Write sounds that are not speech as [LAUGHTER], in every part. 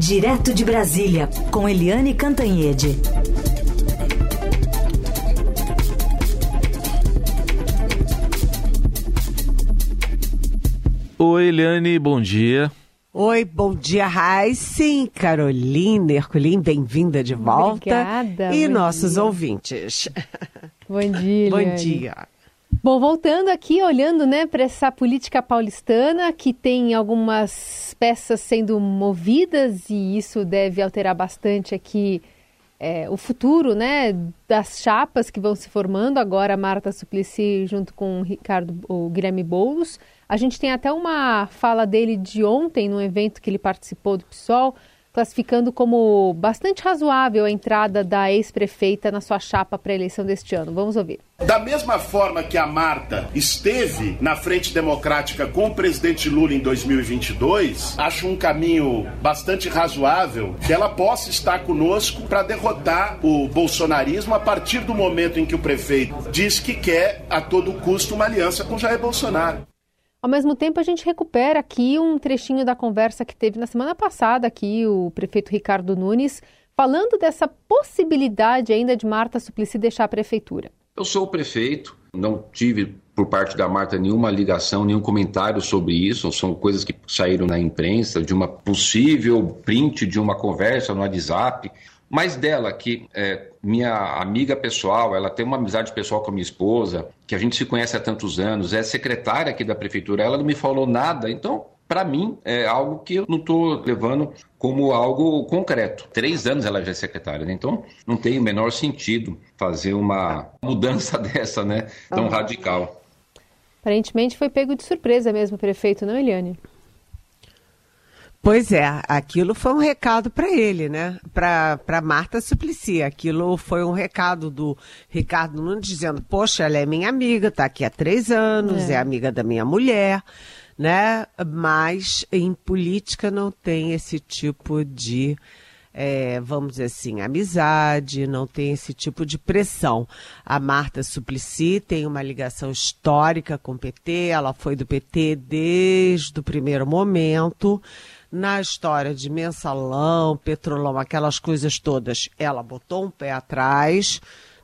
Direto de Brasília, com Eliane Cantanhede. Oi, Eliane, bom dia. Oi, bom dia, Sim, Carolina Herculin, bem-vinda de volta. Obrigada. E nossos dia. ouvintes. Bom dia, [LAUGHS] Eliane. Bom dia. Bom, voltando aqui, olhando né, para essa política paulistana, que tem algumas peças sendo movidas e isso deve alterar bastante aqui é, o futuro né, das chapas que vão se formando. Agora, Marta Suplicy junto com o Ricardo, o Guilherme Boulos. A gente tem até uma fala dele de ontem, num evento que ele participou do PSOL, classificando como bastante razoável a entrada da ex-prefeita na sua chapa para a eleição deste ano. Vamos ouvir. Da mesma forma que a Marta esteve na frente democrática com o presidente Lula em 2022, acho um caminho bastante razoável que ela possa estar conosco para derrotar o bolsonarismo a partir do momento em que o prefeito diz que quer a todo custo uma aliança com Jair Bolsonaro. Ao mesmo tempo, a gente recupera aqui um trechinho da conversa que teve na semana passada aqui o prefeito Ricardo Nunes, falando dessa possibilidade ainda de Marta Suplicy deixar a prefeitura. Eu sou o prefeito, não tive por parte da Marta nenhuma ligação, nenhum comentário sobre isso, são coisas que saíram na imprensa, de uma possível print de uma conversa no WhatsApp, mas dela, que é minha amiga pessoal, ela tem uma amizade pessoal com a minha esposa, que a gente se conhece há tantos anos, é secretária aqui da prefeitura, ela não me falou nada, então para mim, é algo que eu não estou levando como algo concreto. Três anos ela já é secretária, né? então não tem o menor sentido fazer uma mudança [LAUGHS] dessa, né? Tão ah. radical. Aparentemente foi pego de surpresa mesmo o prefeito, não, Eliane? Pois é, aquilo foi um recado para ele, né? Para Marta Suplicy. Aquilo foi um recado do Ricardo Nunes dizendo: Poxa, ela é minha amiga, está aqui há três anos, é. é amiga da minha mulher, né? Mas em política não tem esse tipo de. É, vamos dizer assim, amizade, não tem esse tipo de pressão. A Marta Suplicy tem uma ligação histórica com o PT, ela foi do PT desde o primeiro momento na história de mensalão, petrolão, aquelas coisas todas, ela botou um pé atrás,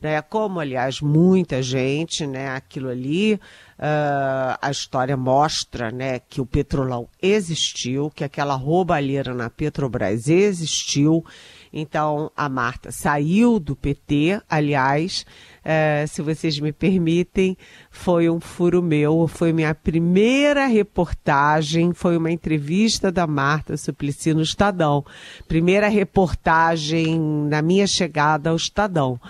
né? Como, aliás, muita gente, né? Aquilo ali, uh, a história mostra, né? Que o petrolão existiu, que aquela roubalheira na Petrobras existiu. Então, a Marta saiu do PT, aliás, é, se vocês me permitem, foi um furo meu, foi minha primeira reportagem, foi uma entrevista da Marta Suplicy no Estadão. Primeira reportagem na minha chegada ao Estadão.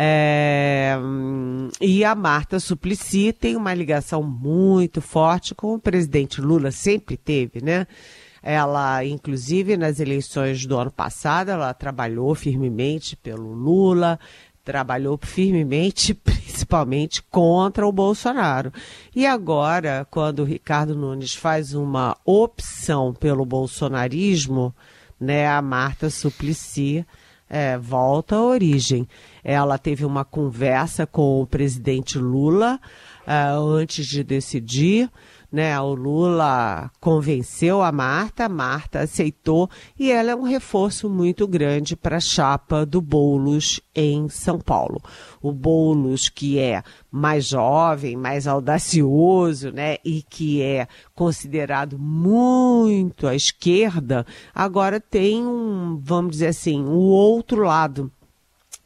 É, e a Marta Suplicy tem uma ligação muito forte com o presidente Lula, sempre teve, né? Ela, inclusive, nas eleições do ano passado, ela trabalhou firmemente pelo Lula, trabalhou firmemente, [LAUGHS] principalmente contra o Bolsonaro. E agora, quando o Ricardo Nunes faz uma opção pelo bolsonarismo, né, a Marta Suplicy é, volta à origem. Ela teve uma conversa com o presidente Lula uh, antes de decidir né? O Lula convenceu a Marta, Marta aceitou e ela é um reforço muito grande para a chapa do Boulos em São Paulo. O Boulos que é mais jovem, mais audacioso, né? E que é considerado muito à esquerda, agora tem um, vamos dizer assim, o um outro lado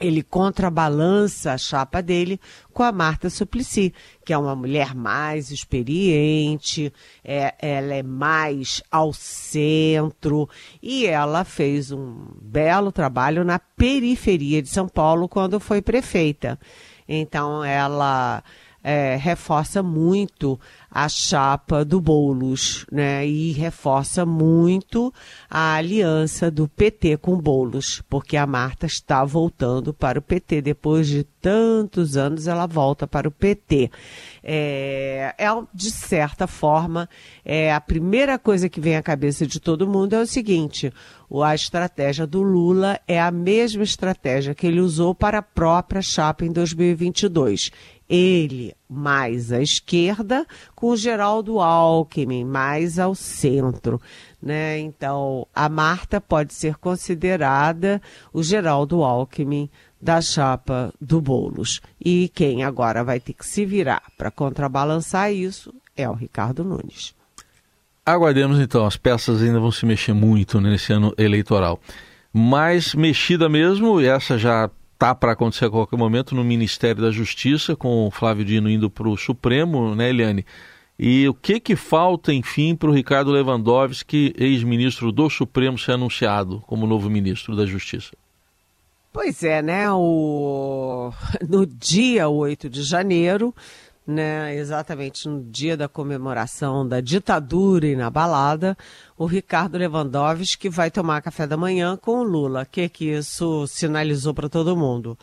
ele contrabalança a chapa dele com a Marta Suplicy, que é uma mulher mais experiente, é, ela é mais ao centro e ela fez um belo trabalho na periferia de São Paulo quando foi prefeita. Então ela é, reforça muito a chapa do Boulos, né? E reforça muito a aliança do PT com Boulos, porque a Marta está voltando para o PT depois de tantos anos, ela volta para o PT. É, é de certa forma, é a primeira coisa que vem à cabeça de todo mundo é o seguinte: a estratégia do Lula é a mesma estratégia que ele usou para a própria chapa em 2022 ele mais à esquerda, com o Geraldo Alckmin mais ao centro. né? Então, a Marta pode ser considerada o Geraldo Alckmin da chapa do Boulos. E quem agora vai ter que se virar para contrabalançar isso é o Ricardo Nunes. Aguardemos então, as peças ainda vão se mexer muito nesse ano eleitoral. Mais mexida mesmo, essa já tá para acontecer a qualquer momento no Ministério da Justiça, com o Flávio Dino indo para o Supremo, né, Eliane? E o que que falta, enfim, para o Ricardo Lewandowski, ex-ministro do Supremo, ser anunciado como novo ministro da Justiça? Pois é, né? O... No dia 8 de janeiro, né, exatamente no dia da comemoração da ditadura inabalada, o Ricardo Lewandowski vai tomar café da manhã com o Lula. O que, que isso sinalizou para todo mundo?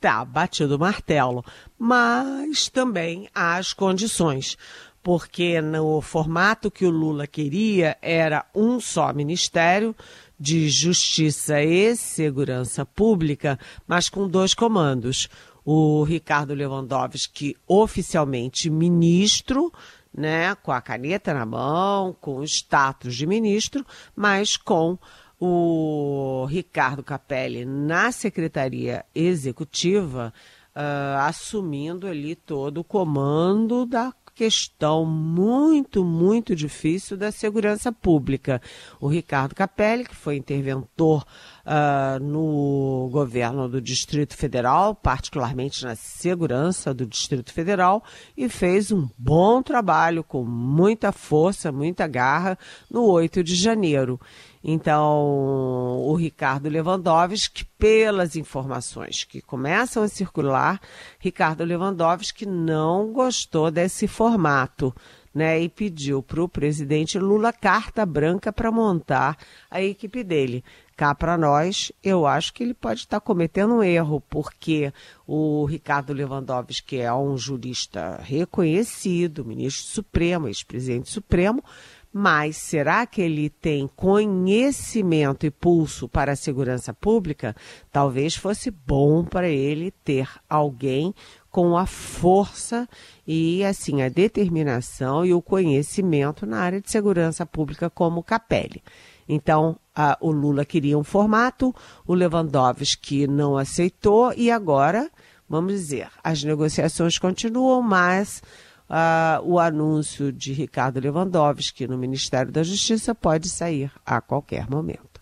Tá, batido o martelo. Mas também há as condições porque no formato que o Lula queria era um só ministério de Justiça e Segurança Pública, mas com dois comandos. O Ricardo Lewandowski, oficialmente ministro, né, com a caneta na mão, com o status de ministro, mas com o Ricardo Capelli na Secretaria Executiva, uh, assumindo ali todo o comando da questão muito, muito difícil da segurança pública. O Ricardo Capelli, que foi interventor uh, no governo do Distrito Federal, particularmente na segurança do Distrito Federal, e fez um bom trabalho com muita força, muita garra no 8 de janeiro. Então, o Ricardo Lewandowski, pelas informações que começam a circular, Ricardo Lewandowski não gostou desse formato. Né, e pediu para o presidente Lula carta branca para montar a equipe dele. Cá para nós, eu acho que ele pode estar tá cometendo um erro, porque o Ricardo Lewandowski é um jurista reconhecido, ministro supremo, ex-presidente supremo, mas será que ele tem conhecimento e pulso para a segurança pública? Talvez fosse bom para ele ter alguém com a força e assim a determinação e o conhecimento na área de segurança pública como Capelli. Então, a, o Lula queria um formato, o Lewandowski não aceitou e agora, vamos dizer, as negociações continuam, mas uh, o anúncio de Ricardo Lewandowski no Ministério da Justiça pode sair a qualquer momento.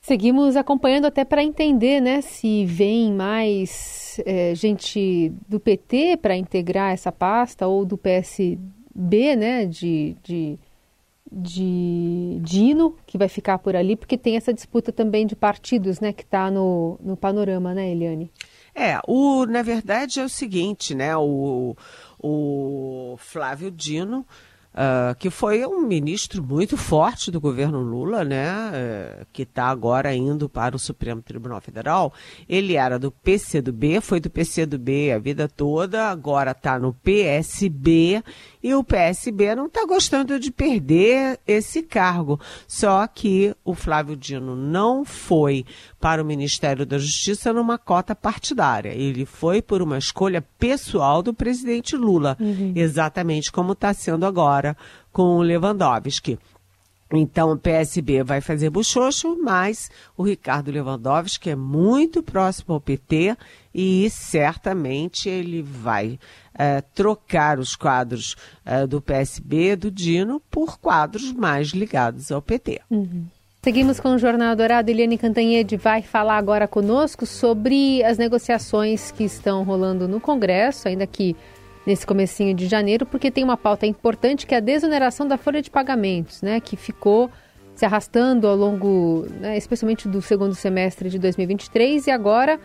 Seguimos acompanhando até para entender né, se vem mais é, gente do PT para integrar essa pasta ou do PSB, né, de, de, de Dino, que vai ficar por ali, porque tem essa disputa também de partidos né, que está no, no panorama, né, Eliane? É, o, na verdade é o seguinte, né? O, o Flávio Dino, uh, que foi um ministro muito forte do governo Lula, né? Uh, que está agora indo para o Supremo Tribunal Federal. Ele era do PCdoB, foi do PCdoB a vida toda, agora está no PSB e o PSB não está gostando de perder esse cargo. Só que o Flávio Dino não foi para o Ministério da Justiça numa cota partidária. Ele foi por uma escolha pessoal do presidente Lula, uhum. exatamente como está sendo agora com o Lewandowski. Então, o PSB vai fazer buchocho, mas o Ricardo Lewandowski é muito próximo ao PT e certamente ele vai é, trocar os quadros é, do PSB, do Dino, por quadros mais ligados ao PT. Uhum. Seguimos com o Jornal Dourado. Eliane Cantanhede vai falar agora conosco sobre as negociações que estão rolando no Congresso, ainda que nesse comecinho de janeiro, porque tem uma pauta importante que é a desoneração da folha de pagamentos, né, que ficou se arrastando ao longo, né, especialmente do segundo semestre de 2023 e agora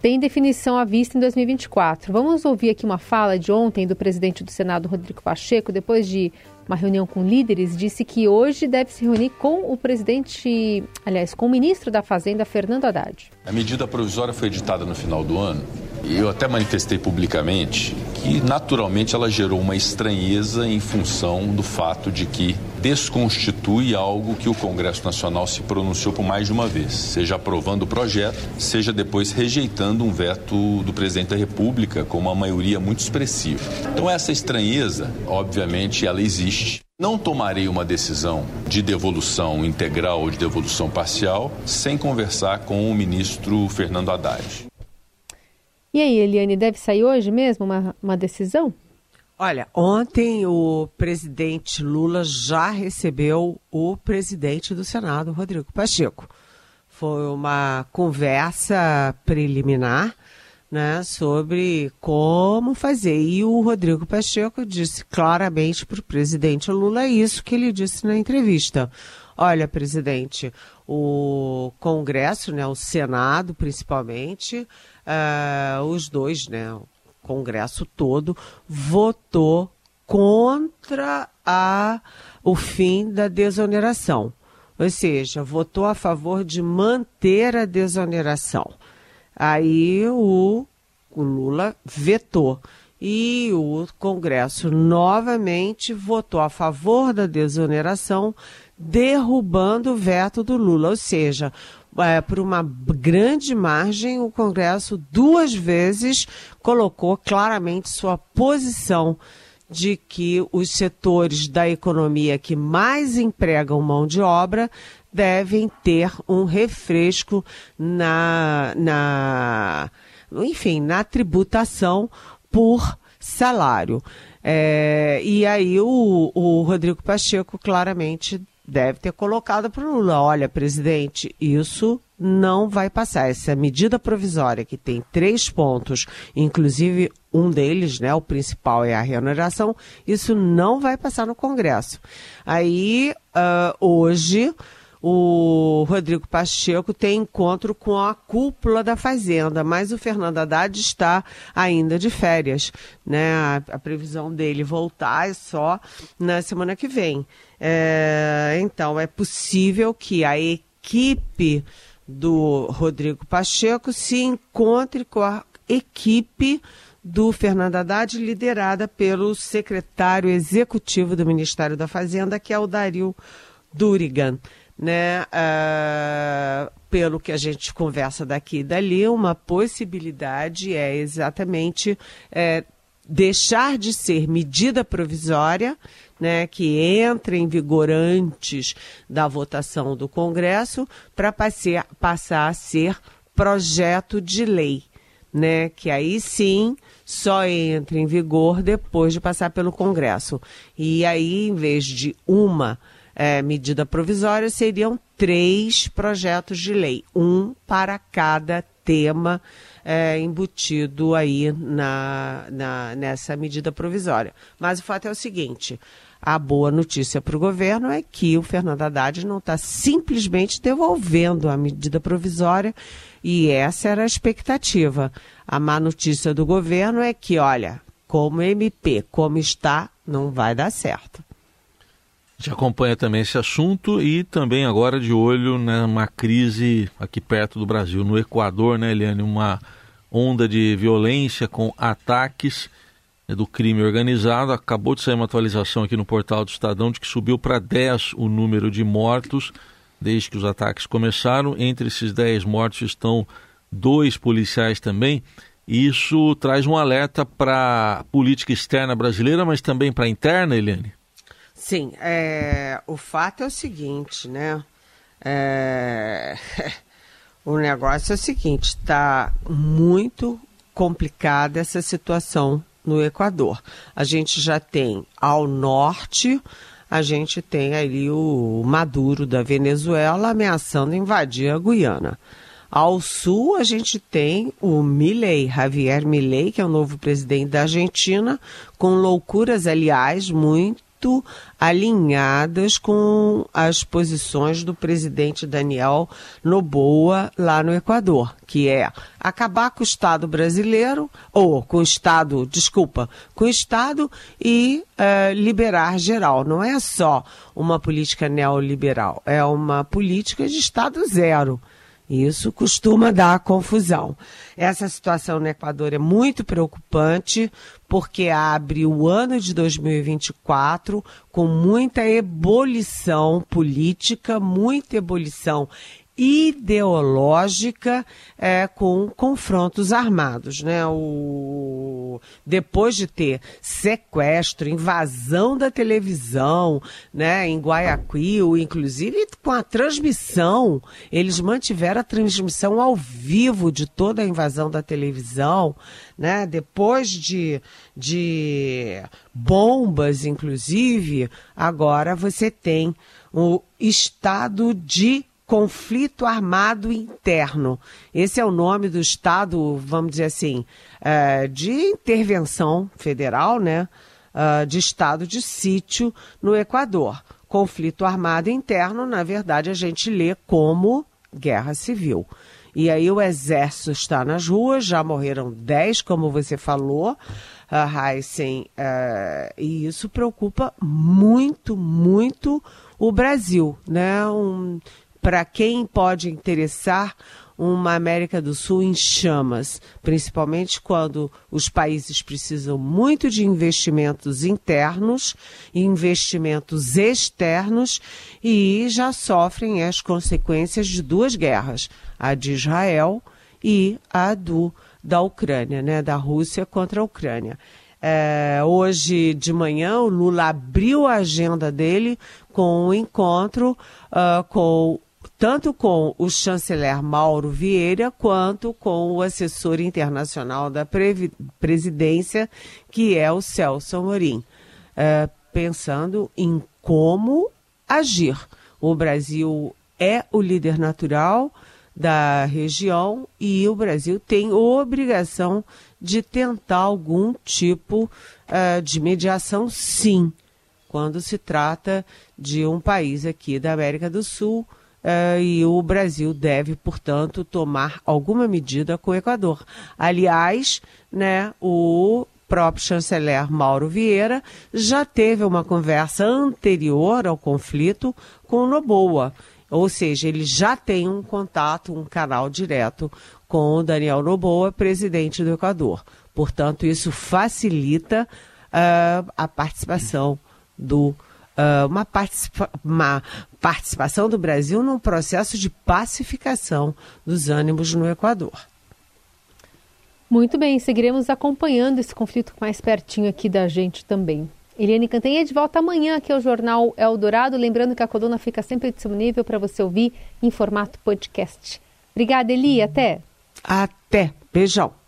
tem definição à vista em 2024. Vamos ouvir aqui uma fala de ontem do presidente do Senado, Rodrigo Pacheco, depois de uma reunião com líderes, disse que hoje deve se reunir com o presidente, aliás, com o ministro da Fazenda, Fernando Haddad. A medida provisória foi editada no final do ano eu até manifestei publicamente que, naturalmente, ela gerou uma estranheza em função do fato de que desconstitui algo que o Congresso Nacional se pronunciou por mais de uma vez, seja aprovando o projeto, seja depois rejeitando um veto do presidente da República com uma maioria muito expressiva. Então, essa estranheza, obviamente, ela existe. Não tomarei uma decisão de devolução integral ou de devolução parcial sem conversar com o ministro Fernando Haddad. E aí, Eliane, deve sair hoje mesmo uma, uma decisão? Olha, ontem o presidente Lula já recebeu o presidente do Senado, Rodrigo Pacheco. Foi uma conversa preliminar né, sobre como fazer. E o Rodrigo Pacheco disse claramente para o presidente Lula isso que ele disse na entrevista. Olha, presidente, o Congresso, né, o Senado principalmente, uh, os dois, né, Congresso todo votou contra a, o fim da desoneração. Ou seja, votou a favor de manter a desoneração. Aí o, o Lula vetou. E o Congresso novamente votou a favor da desoneração, derrubando o veto do Lula. Ou seja, é, por uma grande margem, o Congresso duas vezes colocou claramente sua posição de que os setores da economia que mais empregam mão de obra devem ter um refresco na, na enfim, na tributação por salário. É, e aí o, o Rodrigo Pacheco claramente deve ter colocado para o Lula: olha, presidente, isso não vai passar. Essa medida provisória que tem três pontos, inclusive um deles, né, o principal é a remuneração, isso não vai passar no Congresso. Aí, uh, hoje, o Rodrigo Pacheco tem encontro com a cúpula da Fazenda, mas o Fernando Haddad está ainda de férias. Né? A, a previsão dele voltar é só na semana que vem. É, então, é possível que a equipe do Rodrigo Pacheco se encontre com a equipe do Fernando Haddad, liderada pelo secretário executivo do Ministério da Fazenda, que é o Dario Durigan né? Uh, pelo que a gente conversa daqui e dali, uma possibilidade é exatamente é, deixar de ser medida provisória, né, que entra em vigor antes da votação do Congresso, para passar a ser projeto de lei, né, que aí sim só entra em vigor depois de passar pelo Congresso. E aí, em vez de uma é, medida provisória, seriam três projetos de lei, um para cada tema é, embutido aí na, na, nessa medida provisória. Mas o fato é o seguinte: a boa notícia para o governo é que o Fernando Haddad não está simplesmente devolvendo a medida provisória, e essa era a expectativa. A má notícia do governo é que, olha, como MP, como está, não vai dar certo gente acompanha também esse assunto e também agora de olho numa crise aqui perto do Brasil, no Equador, né, Eliane? Uma onda de violência com ataques né, do crime organizado. Acabou de sair uma atualização aqui no portal do Estadão de que subiu para 10 o número de mortos desde que os ataques começaram. Entre esses 10 mortos estão dois policiais também. Isso traz um alerta para a política externa brasileira, mas também para a interna, Eliane? Sim, é, o fato é o seguinte, né? É, [LAUGHS] o negócio é o seguinte, está muito complicada essa situação no Equador. A gente já tem ao norte, a gente tem ali o Maduro da Venezuela ameaçando invadir a Guiana. Ao sul, a gente tem o Milley, Javier Milley, que é o novo presidente da Argentina, com loucuras, aliás, muito muito alinhadas com as posições do presidente Daniel Noboa lá no Equador, que é acabar com o Estado brasileiro, ou com o Estado, desculpa, com o Estado e uh, liberar geral. Não é só uma política neoliberal, é uma política de Estado zero. Isso costuma dar confusão. Essa situação no Equador é muito preocupante, porque abre o ano de 2024 com muita ebulição política, muita ebulição ideológica é, com confrontos armados. Né? O, depois de ter sequestro, invasão da televisão né, em Guayaquil, inclusive com a transmissão, eles mantiveram a transmissão ao vivo de toda a invasão da televisão. Né? Depois de, de bombas, inclusive, agora você tem o estado de conflito armado interno. Esse é o nome do estado, vamos dizer assim, é, de intervenção federal, né? Uh, de estado de sítio no Equador. Conflito armado interno, na verdade, a gente lê como guerra civil. E aí o exército está nas ruas, já morreram 10, como você falou, uh, Heisen, uh, e isso preocupa muito, muito o Brasil, né? Um, para quem pode interessar uma América do Sul em chamas, principalmente quando os países precisam muito de investimentos internos, investimentos externos e já sofrem as consequências de duas guerras, a de Israel e a do da Ucrânia, né, da Rússia contra a Ucrânia. É, hoje de manhã, o Lula abriu a agenda dele com um encontro uh, com tanto com o chanceler Mauro Vieira quanto com o assessor internacional da presidência, que é o Celso Amorim, é, pensando em como agir. O Brasil é o líder natural da região e o Brasil tem obrigação de tentar algum tipo uh, de mediação, sim, quando se trata de um país aqui da América do Sul Uh, e o Brasil deve, portanto, tomar alguma medida com o Equador. Aliás, né, o próprio chanceler Mauro Vieira já teve uma conversa anterior ao conflito com o Noboa. Ou seja, ele já tem um contato, um canal direto com o Daniel Noboa, presidente do Equador. Portanto, isso facilita uh, a participação do uh, uma, participa uma participação do Brasil num processo de pacificação dos ânimos no Equador. Muito bem, seguiremos acompanhando esse conflito mais pertinho aqui da gente também. Eliane Cantanhede volta amanhã aqui ao Jornal Eldorado. Lembrando que a coluna fica sempre disponível para você ouvir em formato podcast. Obrigada, Eli. Até. Até. Beijão.